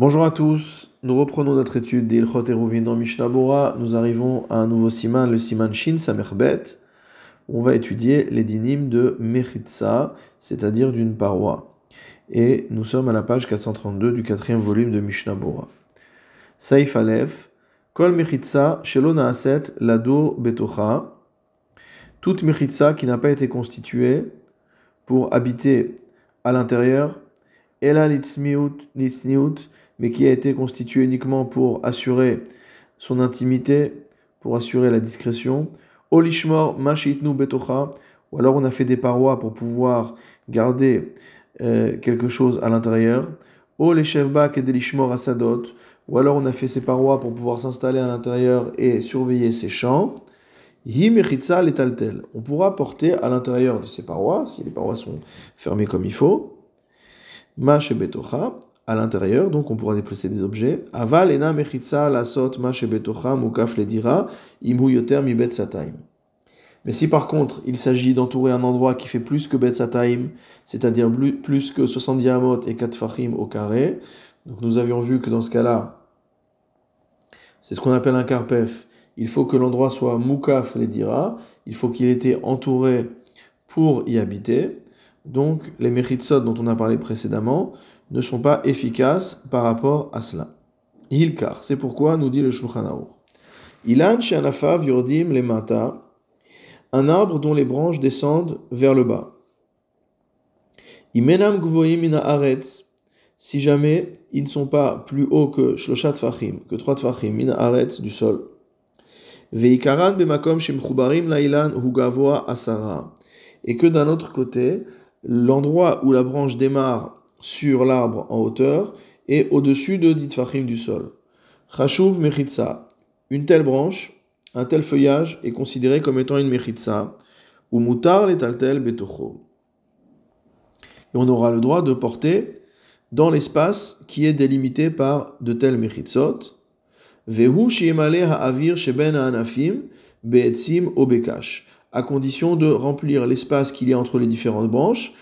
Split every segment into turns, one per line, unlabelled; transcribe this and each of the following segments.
Bonjour à tous, nous reprenons notre étude d'Ilchot Eruvin dans Mishnah Bora. Nous arrivons à un nouveau siman, le siman Shin Samerbet. On va étudier les dynimes de Mechitsa, c'est-à-dire d'une paroi. Et nous sommes à la page 432 du quatrième volume de Mishnah Bora. Saif Aleph, Kol Mechitsa, Shelo Naaset, Lado Betocha. Toute Mechitsa qui n'a pas été constituée pour habiter à l'intérieur, Ela Nitzniut, mais qui a été constitué uniquement pour assurer son intimité, pour assurer la discrétion. Olishmor mashitnu betocha, ou alors on a fait des parois pour pouvoir garder euh, quelque chose à l'intérieur. Oleshevbak et delishmor asadot, ou alors on a fait ces parois pour pouvoir s'installer à l'intérieur et surveiller ses champs. Himechitza letaltel. On pourra porter à l'intérieur de ces parois, si les parois sont fermées comme il faut. Mash betocha, à l'intérieur, donc on pourra déplacer des objets. Aval. Mais si par contre il s'agit d'entourer un endroit qui fait plus que bet sataim, c'est-à-dire plus que 70 amot et 4 fachim au carré, donc nous avions vu que dans ce cas-là, c'est ce qu'on appelle un carpef, il faut que l'endroit soit mukaf ledira, il faut qu'il ait été entouré pour y habiter. Donc les mechitsot dont on a parlé précédemment ne sont pas efficaces par rapport à cela. Hilkar, c'est pourquoi nous dit le Shulchan Aruch. Ilan she'anafav yordim le mata, un arbre dont les branches descendent vers le bas. Imenam gvoim ina aretz, si jamais ils ne sont pas plus hauts que shloshat fachim, que trois tfachim, ina aretz du sol. Veikaran bemakom shemchubarim lailan hugavoa asara. Et que d'un autre côté, l'endroit où la branche démarre sur l'arbre en hauteur et au-dessus de Ditfachim du sol. Chashuv Mechitsa. Une telle branche, un tel feuillage est considéré comme étant une Mechitsa, ou Mutar letaltel betocho. Et on aura le droit de porter dans l'espace qui est délimité par de tels Mechitsot. Vehu shiemale ha'avir sheben ha'anafim be'etzim obekash. À condition de remplir l'espace qu'il y a entre les différentes branches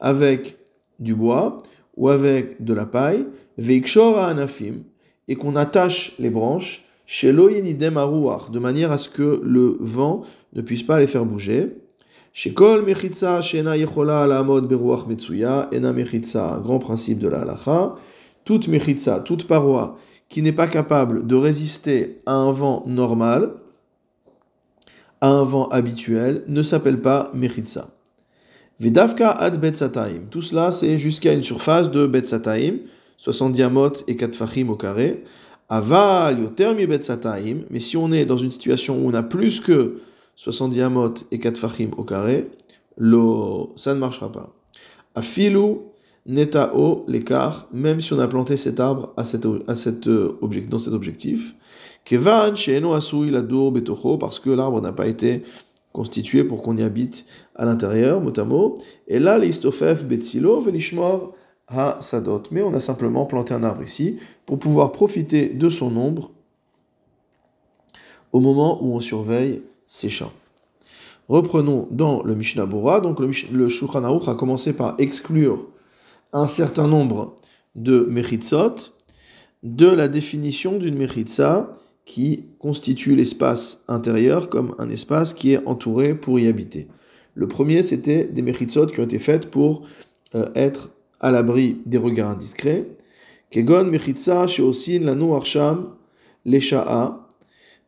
avec du bois ou avec de la paille, anafim, et qu'on attache les branches, chez de manière à ce que le vent ne puisse pas les faire bouger. Chez kol mechitza shena yechola alamod beruach metsuya, ena mechitza, grand principe de la halacha, toute mechitza, toute paroi qui n'est pas capable de résister à un vent normal, un vent habituel, ne s'appelle pas mechitza. Vedavka ad betzataim. Tout cela, c'est jusqu'à une surface de betzataim, 70 amot et 4 fachim au carré. Aval yoter mi betzataim. Mais si on est dans une situation où on a plus que 70 amot et 4 fachim au carré, lo, ça ne marchera pas. Afilu netao l'écart, même si on a planté cet arbre à euh, dans cet objectif. Kevan sheeno asui ladur betocho, parce que l'arbre n'a pas été constitué pour qu'on y habite à l'intérieur, mot à mot. Et là, l'istofef betzilo velishmor ha sadot. Mais on a simplement planté un arbre ici pour pouvoir profiter de son ombre au moment où on surveille ses champs. Reprenons dans le Mishnah Bora. Donc le, le a commencé par exclure un certain nombre de mechitsot de la définition d'une mechitsa qui constitue l'espace intérieur comme un espace qui est entouré pour y habiter. Le premier, c'était des mechitsot qui ont été faites pour euh, être à l'abri des regards indiscrets. Kegon mechitza sheosin lanu arsham lesha'a,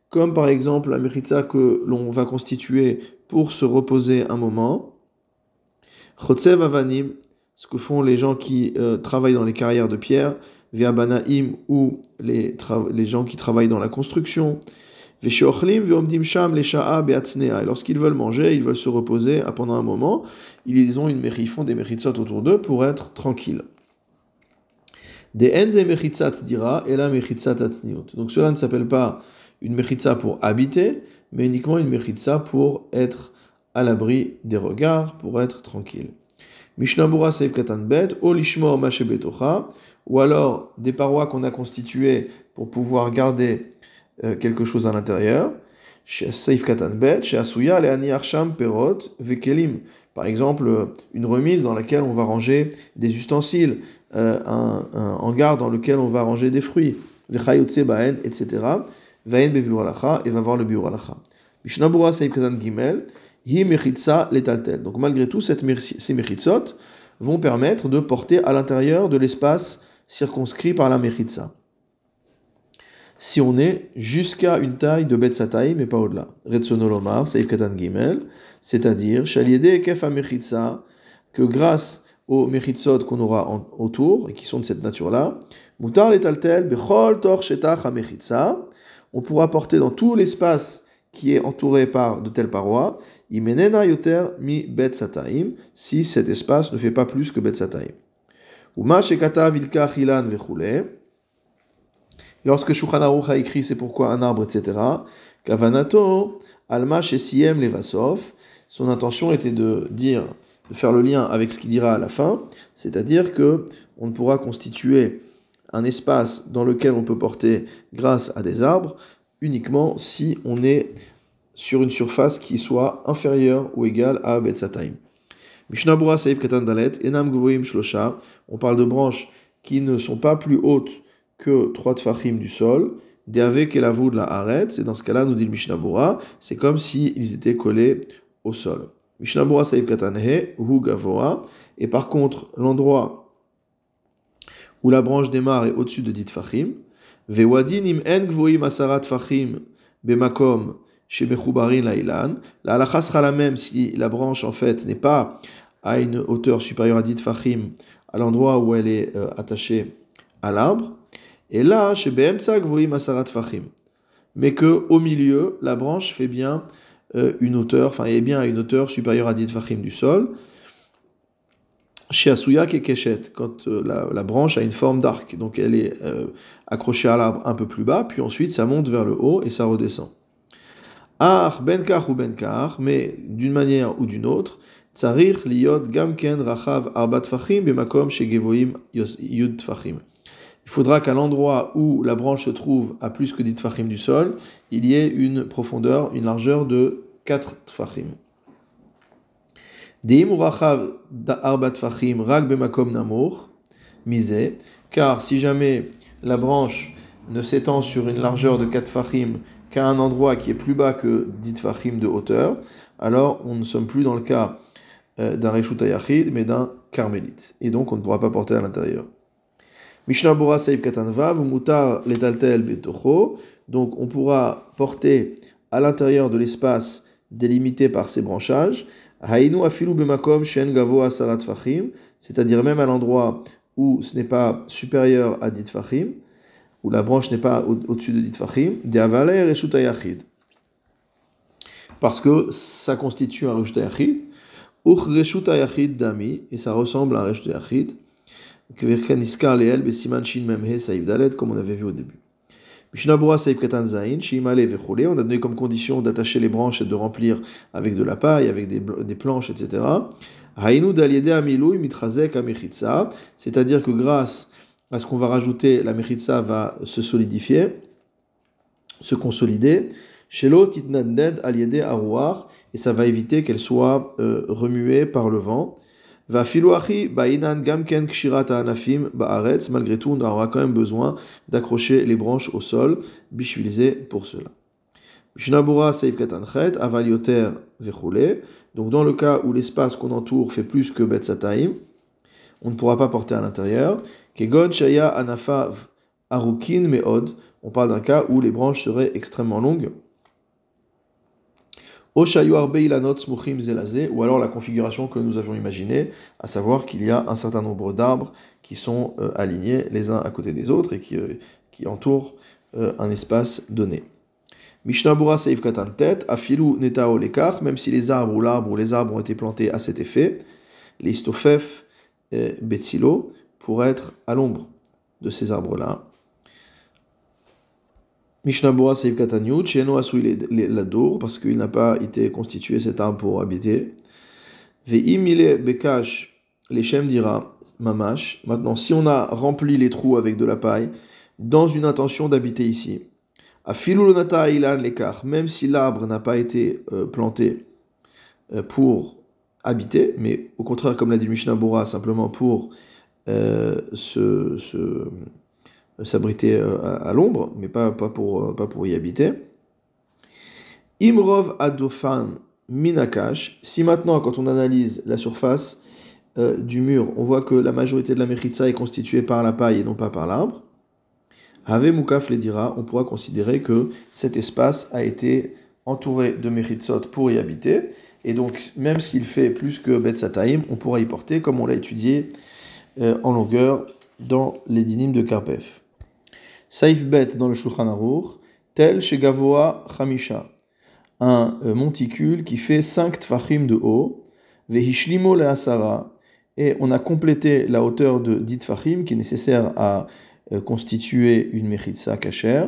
comme par exemple la mechitza que l'on va constituer pour se reposer un moment. Chotsev avanim, ce que font les gens qui euh, travaillent dans les carrières de pierre, via Banaim ou les, les gens qui travaillent dans la construction. Et lorsqu'ils veulent manger, ils veulent se reposer pendant un moment, ils ont une ils font des méritsot autour d'eux pour être tranquilles. Des enze mechitsat dira et la mechitsat Donc cela ne s'appelle pas une mechitsa pour habiter, mais uniquement une mechitsa pour être à l'abri des regards, pour être tranquille. Mishnabura Seif Katan Bet, Olishmo Mashebetocha, ou alors des parois qu'on a constituées pour pouvoir garder euh, quelque chose à l'intérieur. Seif Katan Bet, Asuya, Leani Arsham Perot, Vekelim. Par exemple, une remise dans laquelle on va ranger des ustensiles, euh, un, hangar dans lequel on va ranger des fruits. Vechayotse baen, etc. Vaen beviur alacha, et va voir le biur alacha. Mishnabura saif katan gimel. Donc malgré tout, ces mechitzot vont permettre de porter à l'intérieur de l'espace circonscrit par la mechitsa. Si on est jusqu'à une taille de Betsataï, mais pas au-delà. Retsonolomar, Seif Katan Gimel, c'est-à-dire, Shaliede Mechitsa, que grâce aux mechitzot qu'on aura autour, et qui sont de cette nature-là, Mutar letaltel bechol tor shetach on pourra porter dans tout l'espace qui est entouré par de telles parois, imenena yoter mi bet sataim, si cet espace ne fait pas plus que bet sataim. Uma shekata vilka chilan lorsque Shulchan Aruch a écrit c'est pourquoi un arbre, etc., kavanato alma shesiem levasov, son intention était de dire de faire le lien avec ce qu'il dira à la fin, c'est-à-dire que on ne pourra constituer un espace dans lequel on peut porter grâce à des arbres uniquement si on est sur une surface qui soit inférieure ou égale à Betsataim. Mishnabura Saif Katan Dalet, Enam Gvoim Shlosha, on parle de branches qui ne sont pas plus hautes que 3 tfachim du sol, Deave Kelavou de la Haret, et dans ce cas-là, nous dit le Mishnabura, c'est comme s'ils étaient collés au sol. Mishnabura Saif Katanhe, Hu Gavoa, et par contre, l'endroit où la branche démarre est au-dessus de dit fachim, La halakha sera la même si la branche en fait n'est pas à une hauteur supérieure à dit fachim à l'endroit où elle est euh, attachée à l'arbre. Et là, chez gvoim asarat fachim. Mais que au milieu, la branche fait bien euh, une hauteur, enfin est bien à une hauteur supérieure à 10 fachim du sol. Chez Asuyak et Keshet, quand euh, la, branche a une forme d'arc, donc elle est euh, accrochée à l'arbre un peu plus bas, puis ensuite ça monte vers le haut et ça redescend. Ar benkar ou benkar, mais d'une manière ou d'une autre, tsarich liot gamken rachav arbat fachim bemakom chez Gevoim yud fachim. Il faudra qu'à l'endroit où la branche se trouve à plus que 10 tfachim du sol, il y ait une profondeur, une largeur de 4 tfachim. Car si jamais la branche ne s'étend sur une largeur de 4 tfachim qu'à un endroit qui est plus bas que 10 tfachim de hauteur, alors on ne sommes plus dans le cas euh, d'un Reshut mais d'un carmélite. Et donc on ne pourra pas porter à l'intérieur. Mishnah Bora Saif Katanvav, Mutar Letaltel Betocho. Donc on pourra porter à l'intérieur de l'espace délimité par ces branchages. Hainu Afilu Bemakom Shen Gavo Asarat Fachim. C'est-à-dire même à l'endroit où ce n'est pas supérieur à dit Fachim, où la branche n'est pas au-dessus de dit Fachim. Deavaler Reshut Ayachid. Parce que ça constitue un Reshut Ayachid. Uch Reshut Ayachid Dami. Et ça ressemble à un Reshut Ayachid comme on avait vu au début. On a donné comme condition d'attacher les branches et de remplir avec de la paille, avec des, des planches, etc. C'est-à-dire que grâce à ce qu'on va rajouter, la mechitza va se solidifier, se consolider. Et ça va éviter qu'elle soit euh, remuée par le vent. Malgré tout, on aura quand même besoin d'accrocher les branches au sol, bichulisé pour cela. Donc, dans le cas où l'espace qu'on entoure fait plus que betzataim, on ne pourra pas porter à l'intérieur. Kegon shaya anafav arukin meod. On parle d'un cas où les branches seraient extrêmement longues ou alors la configuration que nous avions imaginée, à savoir qu'il y a un certain nombre d'arbres qui sont euh, alignés les uns à côté des autres et qui, euh, entourent euh, un espace donné. Mishnabura Seif Katan Tet, Afilu Netao Lekar, même si les arbres ou l'arbre ou les arbres ont été plantés à cet effet, les Stofef et Betsilo, pour être à l'ombre de ces arbres-là. Mishnabura Seif Katanyut, Sheno Asui Ladour, parce qu'il n'a pas été constitué cet arbre pour habiter. Ve'im ile Bekash, les Shem dira, Mamash. Maintenant, si on a rempli les trous avec de la paille, dans une intention d'habiter ici, à Filulonata Ilan Lekar, même si l'arbre n'a pas été euh, planté euh, pour habiter, mais au contraire, comme l'a dit Mishnabura, simplement pour euh, se, s'abriter euh, à, l'ombre, mais pas, pas, pour, y habiter. Imrov adofan minakash. Si maintenant, quand on analyse la surface du mur, on voit que la majorité de la mechitza est constituée par la paille et non pas par l'arbre, Ave Mukaf les dira, on pourra considérer que cet espace a été entouré de Mechitsot pour y habiter, et donc même s'il fait plus que Bet Sataim, on pourra y porter, comme on l'a étudié euh, en longueur dans les dynimes de Karpef. Saif Bet dans le Shulchan Aruch, tel chez Gavoa Chamisha, un euh, monticule qui fait 5 tfachim de haut, Vehishlimo le Asara, et on a complété la hauteur de 10 tfachim qui est nécessaire à euh, constituer une mechitza kasher.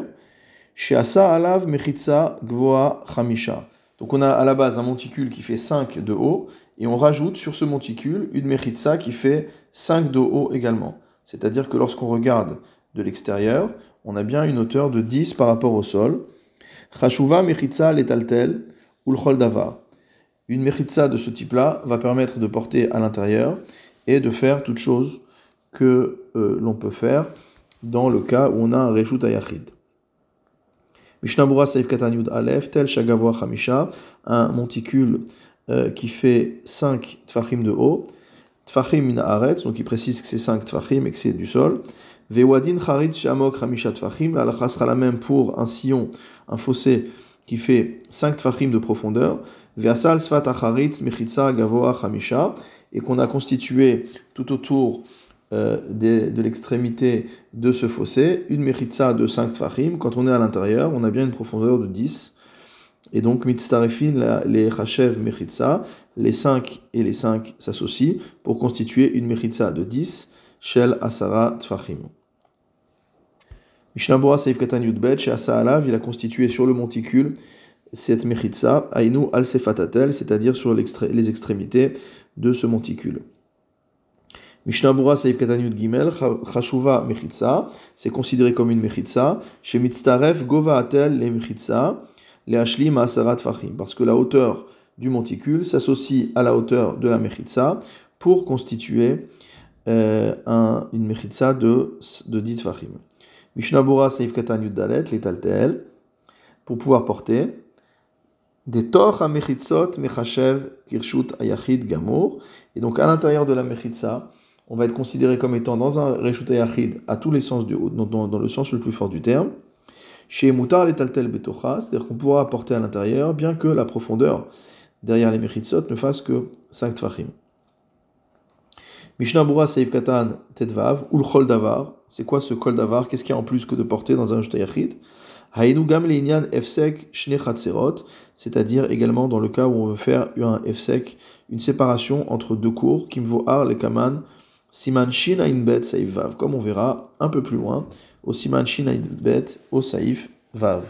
Asa alav mechitza gvoa chamisha. Donc on a à la base un monticule qui fait 5 de haut, et on rajoute sur ce monticule une mechitza qui fait 5 de haut également. C'est-à-dire que lorsqu'on regarde de l'extérieur, on a bien une hauteur de 10 par rapport au sol. Chashuva mechitza letaltel ulchol dava. Une mechitza de ce type-là va permettre de porter à l'intérieur et de faire toute chose que euh, l'on peut faire dans le cas où on a un Reshut Ayachid. Mishnabura Saif Katanyud Aleph, tel Shagavoa Hamisha, un monticule euh, qui fait 5 tfachim de haut, tfachim min donc il précise que c'est 5 tfachim et que c'est du sol. Vewadin Charit Shamok Hamisha tfachim, la sera la même pour un sillon, un fossé qui fait 5 tfachim de profondeur. Veasal Sfat Acharitz Mechitza Gavoa Hamisha, et qu'on a constitué tout autour euh, de, l'extrémité de ce fossé, une mechitza de 5 tfachim. Quand on est à l'intérieur, on a bien une profondeur de 10. Et donc, mitztarefin, les chachev mechitza, les 5 et les 5 s'associent pour constituer une mechitza de 10, shel asara tfachim. Mishnabura Seif Katan Yudbet, chez Asa il a constitué sur le monticule cette mechitza, ainu al sefatatel, c'est-à-dire sur les extrémités de ce monticule. Mishnabura Saif Katanyut Gimel, Chashuva Mechitza, c'est considéré comme une Mechitza. Chez Mitztaref Gova Atel le Mechitza, le Ashli Maasarat Fachim, parce que la hauteur du monticule s'associe à la hauteur de la Mechitza pour constituer euh, un, une Mechitza de, de 10 Fachim. Mishnabura Saif Katanyut Dalet, les Taltel, pour pouvoir porter des torts à Mechitzot, Mechashev, Kirshut, Ayachid, Gamour. Et donc à l'intérieur de la Mechitza, on va être considéré comme étant dans un Reshut Yachid à tous les sens du haut, dans, le sens le plus fort du terme. Chez Mutar Taltel Betocha, c'est-à-dire qu'on pourra apporter à l'intérieur, bien que la profondeur derrière les Mechitsot ne fasse que 5 Tfachim. Mishnah Bura Seif Katan Tedvav, ou le Davar. C'est quoi ce Kol Davar? Qu'est-ce qu'il y a en plus que de porter dans un Yachid Haïnu Gam Leinyan Efsek Shne c'est-à-dire également dans le cas où on veut faire un Efsek, une séparation entre deux cours, Kimvo Ar, le Kaman, Siman Shin Bet Saif Vav, comme on verra un peu plus loin, au Siman Shin Bet au Saif Vav.